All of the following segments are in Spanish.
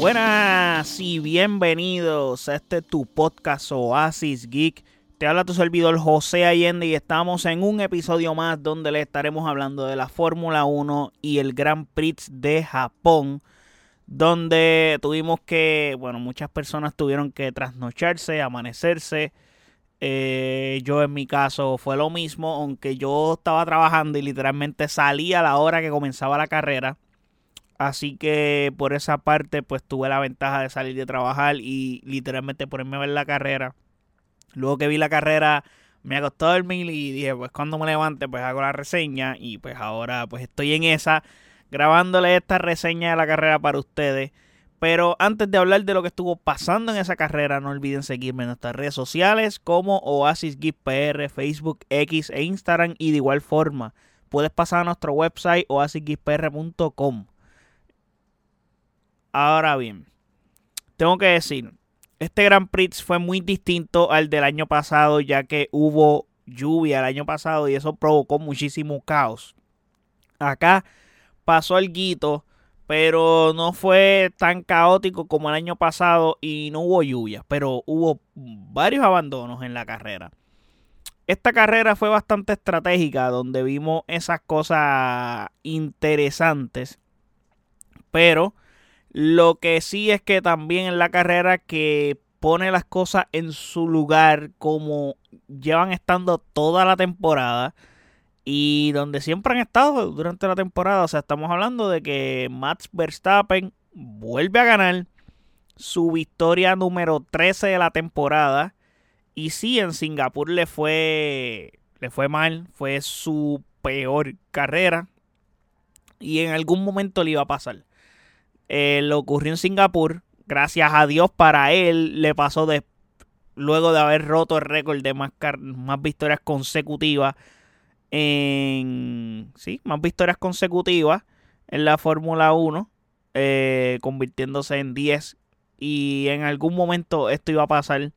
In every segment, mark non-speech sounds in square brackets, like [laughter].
Buenas y bienvenidos a este tu podcast Oasis Geek. Te habla tu servidor José Allende y estamos en un episodio más donde le estaremos hablando de la Fórmula 1 y el Grand Prix de Japón, donde tuvimos que, bueno, muchas personas tuvieron que trasnocharse, amanecerse. Eh, yo en mi caso fue lo mismo, aunque yo estaba trabajando y literalmente salí a la hora que comenzaba la carrera. Así que por esa parte pues tuve la ventaja de salir de trabajar y literalmente ponerme a ver la carrera Luego que vi la carrera, me acostó a dormir y dije, pues cuando me levante, pues hago la reseña. Y pues ahora, pues estoy en esa, grabándole esta reseña de la carrera para ustedes. Pero antes de hablar de lo que estuvo pasando en esa carrera, no olviden seguirme en nuestras redes sociales como Oasis Facebook, X e Instagram. Y de igual forma, puedes pasar a nuestro website oasisgpr.com. Ahora bien, tengo que decir, este Grand Prix fue muy distinto al del año pasado, ya que hubo lluvia el año pasado y eso provocó muchísimo caos. Acá pasó el guito, pero no fue tan caótico como el año pasado y no hubo lluvia, pero hubo varios abandonos en la carrera. Esta carrera fue bastante estratégica, donde vimos esas cosas interesantes, pero lo que sí es que también en la carrera que pone las cosas en su lugar como llevan estando toda la temporada y donde siempre han estado durante la temporada. O sea, estamos hablando de que Max Verstappen vuelve a ganar su victoria número 13 de la temporada. Y sí, en Singapur le fue, le fue mal, fue su peor carrera. Y en algún momento le iba a pasar. Eh, lo ocurrió en Singapur. Gracias a Dios para él le pasó de, luego de haber roto el récord de más, más victorias consecutivas en sí, más victorias consecutivas en la Fórmula 1, eh, convirtiéndose en 10 y en algún momento esto iba a pasar.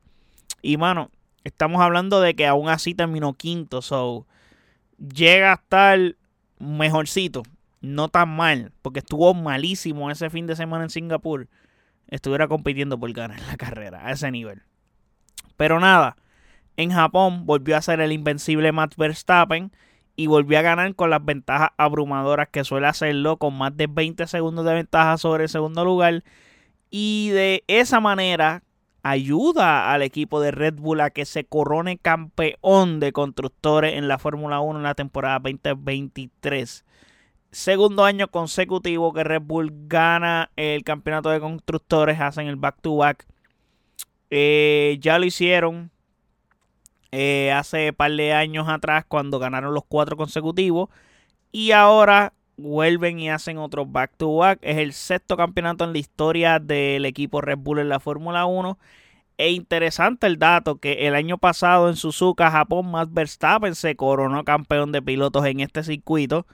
Y mano, estamos hablando de que aún así terminó quinto, so llega a estar mejorcito no tan mal, porque estuvo malísimo ese fin de semana en Singapur, estuviera compitiendo por ganar la carrera a ese nivel. Pero nada, en Japón volvió a ser el invencible Max Verstappen y volvió a ganar con las ventajas abrumadoras que suele hacerlo, con más de 20 segundos de ventaja sobre el segundo lugar. Y de esa manera ayuda al equipo de Red Bull a que se corone campeón de constructores en la Fórmula 1 en la temporada 2023 segundo año consecutivo que Red Bull gana el campeonato de constructores, hacen el back-to-back. Eh, ya lo hicieron eh, hace par de años atrás cuando ganaron los cuatro consecutivos. Y ahora vuelven y hacen otro back-to-back. Es el sexto campeonato en la historia del equipo Red Bull en la Fórmula 1. E interesante el dato que el año pasado en Suzuka, Japón, Max Verstappen se coronó campeón de pilotos en este circuito.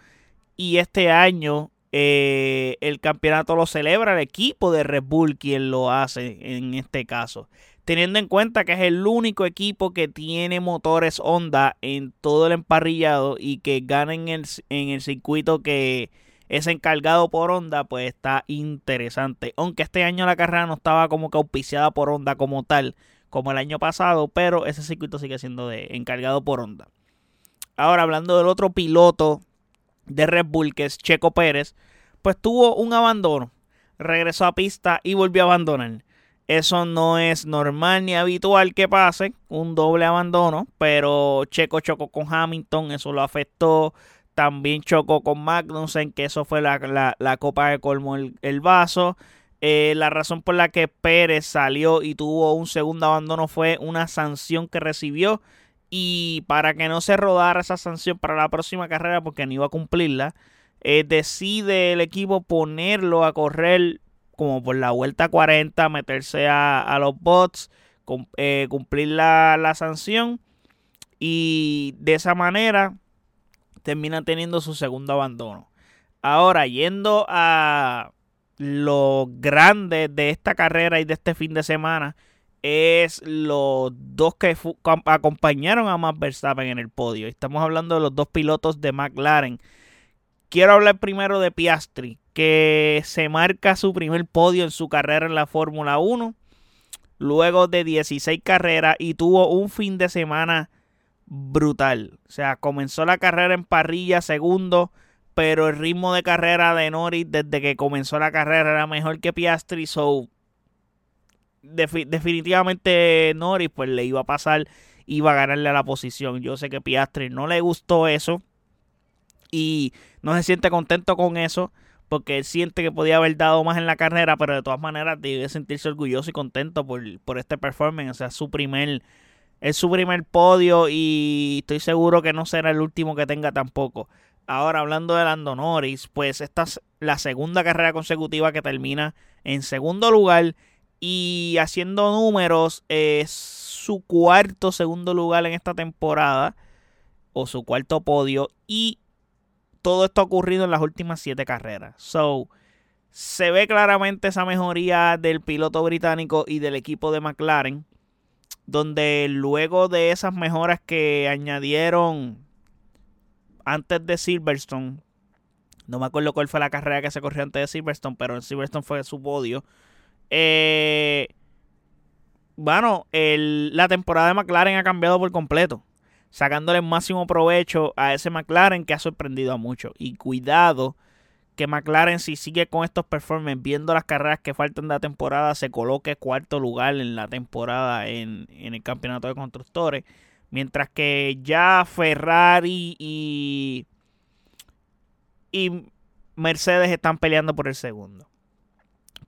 Y este año eh, el campeonato lo celebra el equipo de Red Bull quien lo hace en este caso. Teniendo en cuenta que es el único equipo que tiene motores Honda en todo el emparrillado y que gana en el, en el circuito que es encargado por Honda, pues está interesante. Aunque este año la carrera no estaba como que auspiciada por Honda como tal, como el año pasado, pero ese circuito sigue siendo de, encargado por Honda. Ahora, hablando del otro piloto de Red Bull, que es Checo Pérez, pues tuvo un abandono. Regresó a pista y volvió a abandonar. Eso no es normal ni habitual que pase, un doble abandono, pero Checo chocó con Hamilton, eso lo afectó. También chocó con Magnussen, que eso fue la, la, copa que colmó el, vaso. Eh, la razón por la que Pérez salió y tuvo un segundo abandono fue una sanción que recibió y para que no se rodara esa sanción para la próxima carrera, porque no iba a cumplirla, eh, decide el equipo ponerlo a correr como por la vuelta 40, meterse a, los bots, eh, cumplir la, la sanción y de esa manera termina teniendo su segundo abandono. Ahora, yendo a lo grande de esta carrera y de este fin de semana, es los dos que acompañaron a Max Verstappen en el podio. Estamos hablando de los dos pilotos de McLaren. Quiero hablar primero de Piastri, que se marca su primer podio en su carrera en la Fórmula 1, luego de 16 carreras y tuvo un fin de semana brutal. O sea, comenzó la carrera en parrilla segundo, pero el ritmo de carrera de Norris desde que comenzó la carrera era mejor que Piastri, so definitivamente Norris pues le iba a pasar, iba a ganarle a la posición. Yo sé que Piastri no le gustó eso y no se siente contento con eso porque él siente que podía haber dado más en la carrera, pero de todas maneras debe sentirse orgulloso y contento por, por este performance. O sea, su primer, es su primer podio y estoy seguro que no será el último que tenga tampoco. Ahora, hablando de Lando Norris, pues esta es la segunda carrera consecutiva que termina en segundo lugar y haciendo números, es su cuarto segundo lugar en esta temporada. O su cuarto podio. Y todo esto ha ocurrido en las últimas siete carreras. So, se ve claramente esa mejoría del piloto británico y del equipo de McLaren. Donde luego de esas mejoras que añadieron antes de Silverstone. No me acuerdo cuál fue la carrera que se corrió antes de Silverstone, pero en Silverstone fue su podio. Eh, bueno, la temporada de McLaren ha cambiado por completo, sacándole el máximo provecho a ese McLaren que ha sorprendido a muchos. Y cuidado que McLaren si sigue con estos performances, viendo las carreras que faltan de la temporada, se coloque cuarto lugar en la temporada en, el campeonato de constructores. Mientras que ya Ferrari y Mercedes están peleando por el segundo.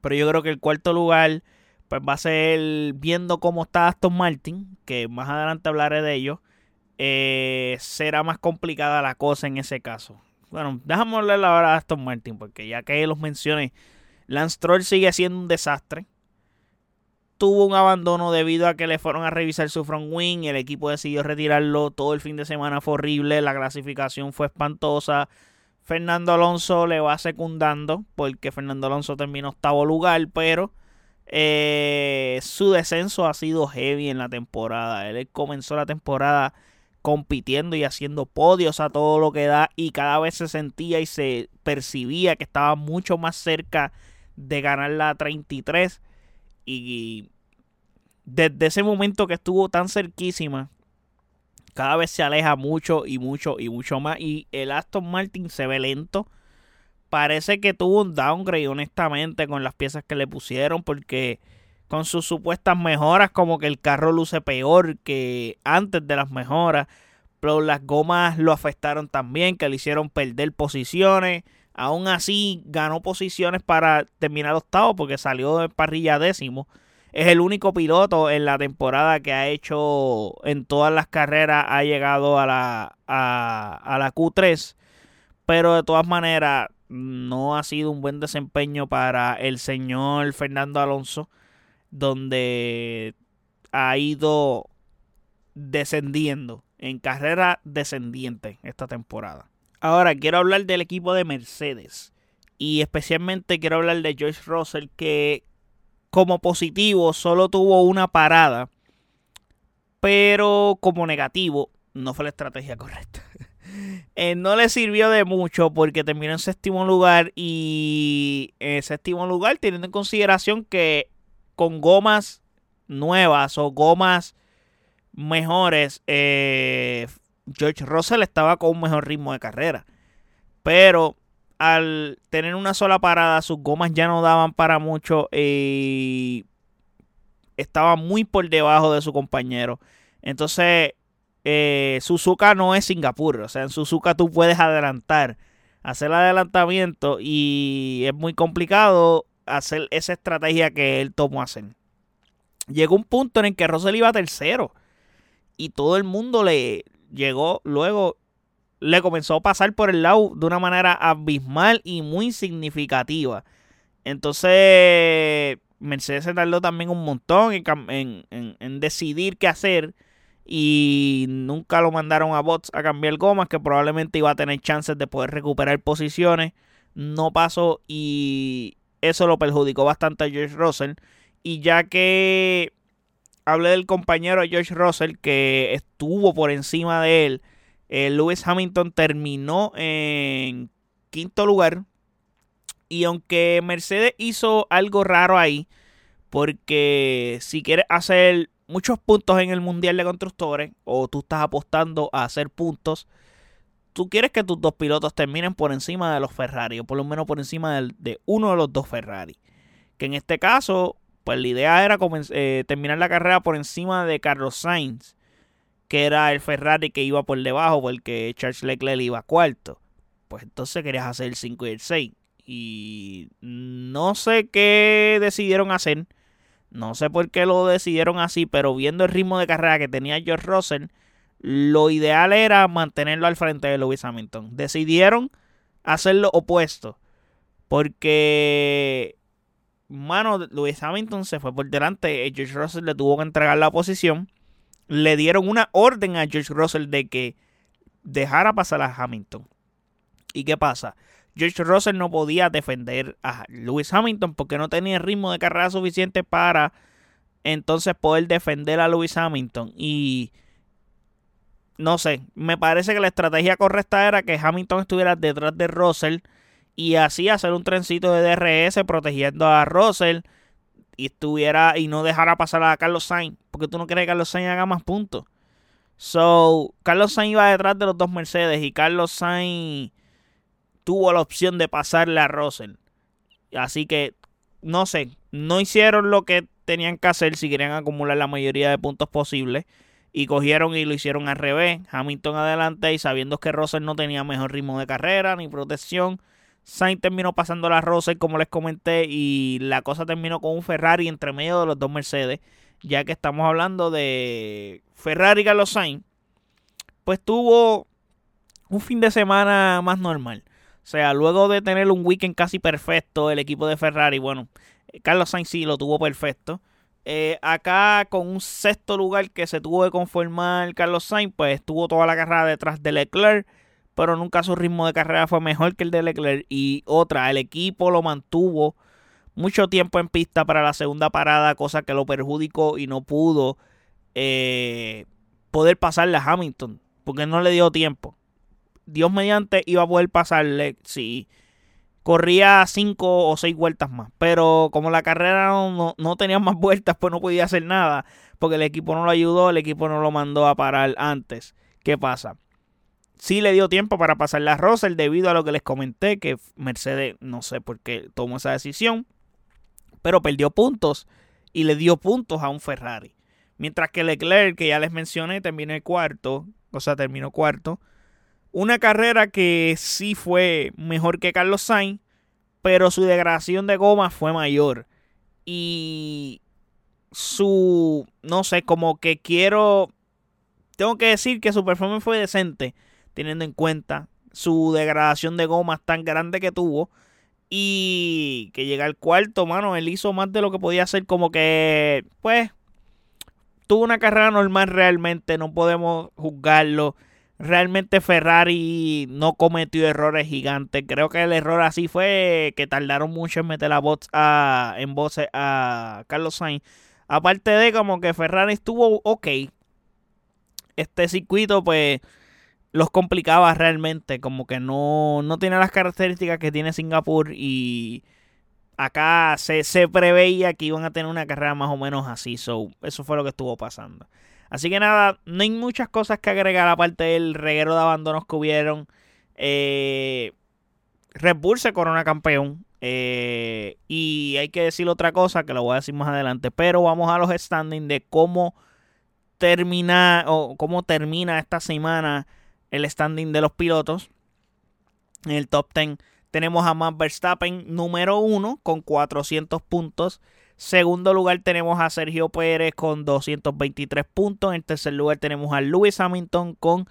Pero yo creo que el cuarto lugar pues va a ser viendo cómo está Aston Martin, que más adelante hablaré de ello. Eh, será más complicada la cosa en ese caso. Bueno, déjame hablar ahora de Aston Martin, porque ya que los mencioné, Lance Troll sigue siendo un desastre. Tuvo un abandono debido a que le fueron a revisar su front wing. El equipo decidió retirarlo. Todo el fin de semana fue horrible. La clasificación fue espantosa. Fernando Alonso le va secundando porque Fernando Alonso terminó octavo lugar, pero eh, su descenso ha sido heavy en la temporada. Él comenzó la temporada compitiendo y haciendo podios a todo lo que da y cada vez se sentía y se percibía que estaba mucho más cerca de ganar la 33 y desde ese momento que estuvo tan cerquísima cada vez se aleja mucho y mucho y mucho más. Y el Aston Martin se ve lento. Parece que tuvo un downgrade, honestamente, con las piezas que le pusieron. Porque con sus supuestas mejoras, como que el carro luce peor que antes de las mejoras. Pero las gomas lo afectaron también, que le hicieron perder posiciones. Aún así, ganó posiciones para terminar octavo, porque salió de parrilla décimo. Es el único piloto en la temporada que ha hecho en todas las carreras, ha llegado a la, a, la Q3. Pero de todas maneras, no ha sido un buen desempeño para el señor Fernando Alonso, donde ha ido descendiendo en carrera descendiente esta temporada. Ahora quiero hablar del equipo de Mercedes y especialmente quiero hablar de George Russell que como positivo solo tuvo una parada, pero como negativo no fue la estrategia correcta. [laughs] Eh, no le sirvió de mucho porque terminó en séptimo lugar y en séptimo lugar teniendo en consideración que con gomas nuevas o gomas mejores, eh, George Russell estaba con un mejor ritmo de carrera. Pero al tener una sola parada, sus gomas ya no daban para mucho y estaba muy por debajo de su compañero. Entonces, eh, Suzuka no es Singapur. O sea, en Suzuka tú puedes adelantar, hacer el adelantamiento y es muy complicado hacer esa estrategia que él tomó hacer. Llegó un punto en el que Russell iba tercero y todo el mundo le llegó luego le comenzó a pasar por el lado de una manera abismal y muy significativa. Entonces, Mercedes se tardó también un montón en, decidir qué hacer y nunca lo mandaron a bots a cambiar gomas, que probablemente iba a tener chances de poder recuperar posiciones. No pasó y eso lo perjudicó bastante a George Russell. Y ya que hablé del compañero George Russell que estuvo por encima de él Lewis Hamilton terminó en quinto lugar. Y aunque Mercedes hizo algo raro ahí, porque si quieres hacer muchos puntos en el Mundial de Constructores, o tú estás apostando a hacer puntos, tú quieres que tus dos pilotos terminen por encima de los Ferrari, o por lo menos por encima de, uno de los dos Ferrari. Que en este caso, pues la idea era eh, terminar la carrera por encima de Carlos Sainz, que era el Ferrari que iba por debajo, porque Charles Leclerc iba cuarto. Pues entonces querías hacer el 5 y el 6. Y no sé qué decidieron hacer. No sé por qué lo decidieron así, pero viendo el ritmo de carrera que tenía George Russell, lo ideal era mantenerlo al frente de Lewis Hamilton. Decidieron hacer lo opuesto. Porque, mano, Lewis Hamilton se fue por delante. George Russell le tuvo que entregar la posición. Le dieron una orden a George Russell de que dejara pasar a Hamilton. ¿Y qué pasa? George Russell no podía defender a Lewis Hamilton porque no tenía ritmo de carrera suficiente para entonces poder defender a Lewis Hamilton. Y no sé, me parece que la estrategia correcta era que Hamilton estuviera detrás de Russell y así hacer un trencito de DRS protegiendo a Russell y estuviera y no dejara pasar a Carlos Sainz, porque tú no quieres que Carlos Sainz haga más puntos. So, Carlos Sainz iba detrás de los dos Mercedes y Carlos Sainz tuvo la opción de pasarle a Russell. Así que, no sé, no hicieron lo que tenían que hacer si querían acumular la mayoría de puntos posibles. Y cogieron y lo hicieron al revés. Hamilton adelante y sabiendo que Russell no tenía mejor ritmo de carrera ni protección. Sainz terminó pasando a Russell como les comenté y la cosa terminó con un Ferrari entre medio de los dos Mercedes. Ya que estamos hablando de Ferrari y Carlos Sainz. Pues tuvo un fin de semana más normal. O sea, luego de tener un weekend casi perfecto, el equipo de Ferrari, bueno, Carlos Sainz sí lo tuvo perfecto. Eh, acá con un sexto lugar que se tuvo que conformar Carlos Sainz, pues estuvo toda la carrera detrás de Leclerc, pero nunca su ritmo de carrera fue mejor que el de Leclerc. Y otra, el equipo lo mantuvo mucho tiempo en pista para la segunda parada, cosa que lo perjudicó y no pudo eh, poder pasarle a Hamilton, porque no le dio tiempo. Dios mediante iba a poder pasarle si corría cinco o seis vueltas más. Pero como la carrera no, no, tenía más vueltas, pues no podía hacer nada. Porque el equipo no lo ayudó, el equipo no lo mandó a parar antes. ¿Qué pasa? Sí le dio tiempo para pasarle a Russell debido a lo que les comenté, que Mercedes no sé por qué tomó esa decisión. Pero perdió puntos y le dio puntos a un Ferrari. Mientras que Leclerc, que ya les mencioné, terminó el cuarto. O sea, terminó cuarto una carrera que sí fue mejor que Carlos Sainz, pero su degradación de goma fue mayor. Y su, no sé, como que quiero, tengo que decir que su performance fue decente, teniendo en cuenta su degradación de goma tan grande que tuvo. Y que llega al cuarto, mano, él hizo más de lo que podía hacer, como que, pues, tuvo una carrera normal realmente, no podemos juzgarlo realmente Ferrari no cometió errores gigantes. Creo que el error así fue que tardaron mucho en meter la voz a, en voz a Carlos Sainz. Aparte de como que Ferrari estuvo ok. Este circuito pues los complicaba realmente. Como que no, no tiene las características que tiene Singapur y acá se, se preveía que iban a tener una carrera más o menos así. So, eso fue lo que estuvo pasando. Así que nada, no hay muchas cosas que agregar aparte del reguero de abandonos que hubieron. Eh, Red corona campeón. Eh, y hay que decir otra cosa que lo voy a decir más adelante. Pero vamos a los standings de cómo termina o cómo termina esta semana el standing de los pilotos. En el top 10 tenemos a Max Verstappen número 1 con 400 puntos. Segundo lugar tenemos a Sergio Pérez con 223 puntos. En tercer lugar tenemos a Lewis Hamilton con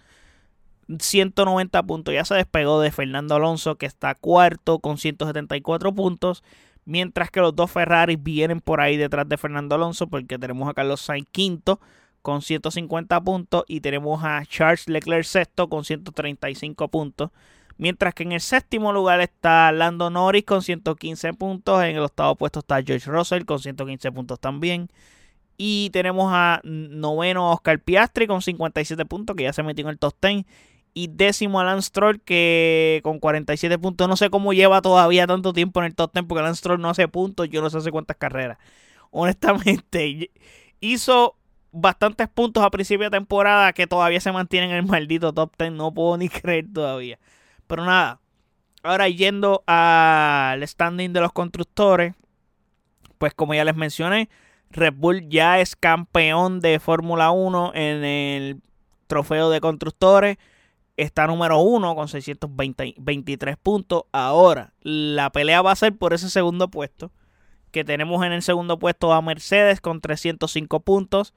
190 puntos. Ya se despegó de Fernando Alonso que está cuarto con 174 puntos. Mientras que los dos Ferraris vienen por ahí detrás de Fernando Alonso porque tenemos a Carlos Sainz quinto con 150 puntos y tenemos a Charles Leclerc sexto con 135 puntos. Mientras que en el séptimo lugar está Lando Norris con 115 puntos. En el octavo puesto está George Russell con 115 puntos también. Y tenemos a noveno Oscar Piastri con 57 puntos, que ya se metió en el top 10. Y décimo a Lance Stroll que con 47 puntos. No sé cómo lleva todavía tanto tiempo en el top 10 porque Lance Stroll no hace puntos. Yo no sé hace cuántas carreras. Honestamente, [laughs] hizo bastantes puntos a principio de temporada que todavía se mantienen en el maldito top 10. No puedo ni [laughs] creer todavía. Pero nada. Ahora yendo al standing de los constructores. Pues como ya les mencioné. Red Bull ya es campeón de Fórmula 1 en el trofeo de constructores. Está número uno con 623 puntos. Ahora, la pelea va a ser por ese segundo puesto. Que tenemos en el segundo puesto a Mercedes con 305 puntos.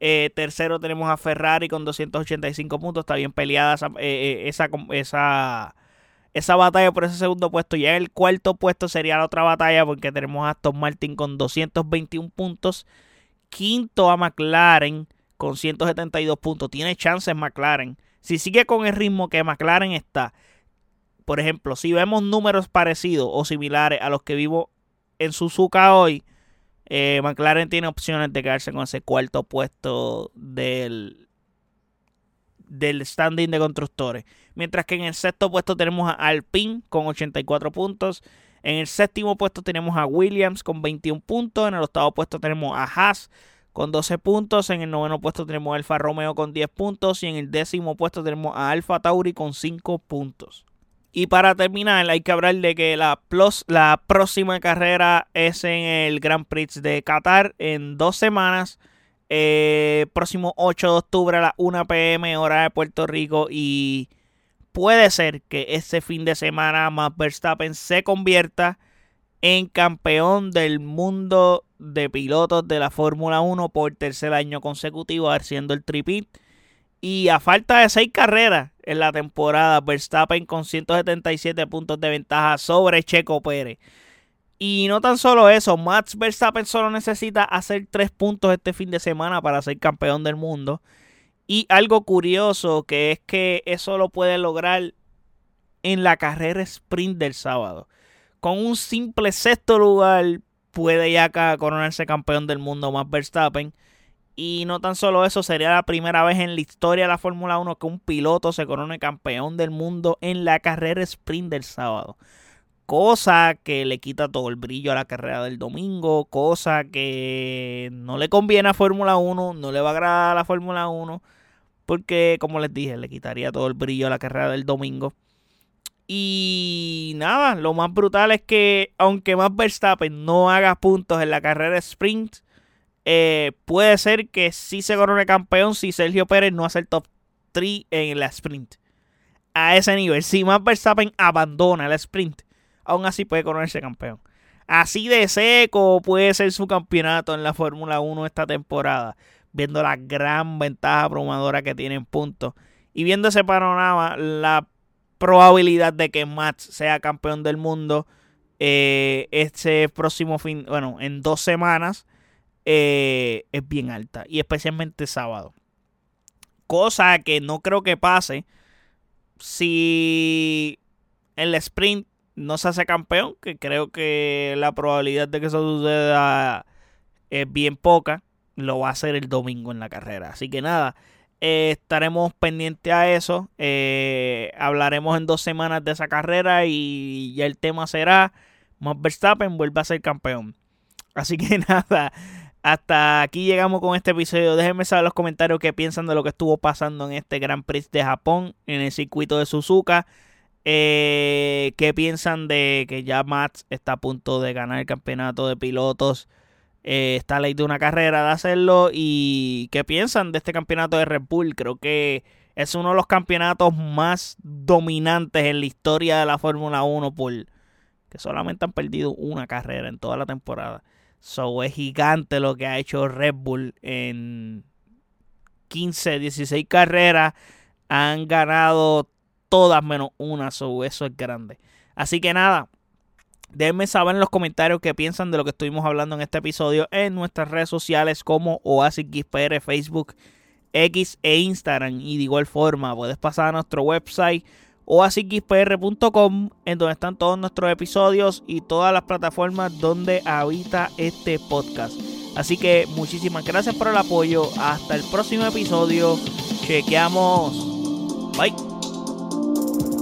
Eh, tercero tenemos a Ferrari con 285 puntos. Está bien peleada esa, eh, eh, esa, esa, batalla por ese segundo puesto. Ya el cuarto puesto sería la otra batalla porque tenemos a Aston Martin con 221 puntos. Quinto a McLaren con 172 puntos. Tiene chances McLaren. Si sigue con el ritmo que McLaren está. Por ejemplo, si vemos números parecidos o similares a los que vivo en Suzuka hoy, eh, McLaren tiene opciones de quedarse con ese cuarto puesto del, del standing de constructores. Mientras que en el sexto puesto tenemos a Alpine con 84 puntos. En el séptimo puesto tenemos a Williams con 21 puntos. En el octavo puesto tenemos a Haas con 12 puntos. En el noveno puesto tenemos a Alfa Romeo con 10 puntos. Y en el décimo puesto tenemos a Alfa Tauri con 5 puntos. Y para terminar, hay que hablar de que la, la próxima carrera es en el Grand Prix de Qatar en dos semanas. Eh, próximo 8 de octubre a las 1 pm, hora de Puerto Rico. Y puede ser que ese fin de semana Max Verstappen se convierta en campeón del mundo de pilotos de la Fórmula 1 por tercer año consecutivo, haciendo el tripit. Y a falta de seis carreras en la temporada, Verstappen con 177 puntos de ventaja sobre Checo Pérez. Y no tan solo eso, Max Verstappen solo necesita hacer tres puntos este fin de semana para ser campeón del mundo. Y algo curioso que es que eso lo puede lograr en la carrera sprint del sábado. Con un simple sexto lugar puede ya coronarse campeón del mundo Max Verstappen. Y no tan solo eso, sería la primera vez en la historia de la Fórmula 1 que un piloto se corone campeón del mundo en la carrera sprint del sábado. Cosa que le quita todo el brillo a la carrera del domingo, cosa que no le conviene a Fórmula 1, no le va a agradar a la Fórmula 1, porque como les dije, le quitaría todo el brillo a la carrera del domingo. Y nada, lo más brutal es que aunque más Verstappen no haga puntos en la carrera sprint, eh, puede ser que sí se corone campeón si Sergio Pérez no hace el top 3 en la sprint. A ese nivel. Si Max Verstappen abandona el sprint, aún así puede coronarse campeón. Así de seco puede ser su campeonato en la Fórmula 1 esta temporada. Viendo la gran ventaja abrumadora que tiene en puntos. Y viendo ese panorama, la probabilidad de que Max sea campeón del mundo eh, este próximo fin, bueno, en dos semanas eh, es bien alta. Y especialmente sábado. Cosa que no creo que pase si el sprint no se hace campeón, que creo que la probabilidad de que eso suceda es bien poca, lo va a hacer el domingo en la carrera. Así que nada, eh, estaremos pendientes a eso. Eh, hablaremos en dos semanas de esa carrera y ya el tema será Max Verstappen vuelve a ser campeón. Así que [laughs] nada, hasta aquí llegamos con este episodio. Déjenme saber en los comentarios qué piensan de lo que estuvo pasando en este Gran Prix de Japón, en el circuito de Suzuka. Eh, ¿Qué piensan de que ya Max está a punto de ganar el campeonato de pilotos? Eh, está ley de una carrera de hacerlo. ¿Y qué piensan de este campeonato de Red Bull? Creo que es uno de los campeonatos más dominantes en la historia de la Fórmula 1 por que solamente han perdido una carrera en toda la temporada. So es gigante lo que ha hecho Red Bull en 15, 16 carreras. Han ganado todas menos una. So eso es grande. Así que nada. Déjenme saber en los comentarios qué piensan de lo que estuvimos hablando en este episodio en nuestras redes sociales como Oasis Facebook, X e Instagram. Y de igual forma, puedes pasar a nuestro website oasispr.com, en donde están todos nuestros episodios y todas las plataformas donde habita este podcast. Así que muchísimas gracias por el apoyo. Hasta el próximo episodio. Chequeamos. Bye.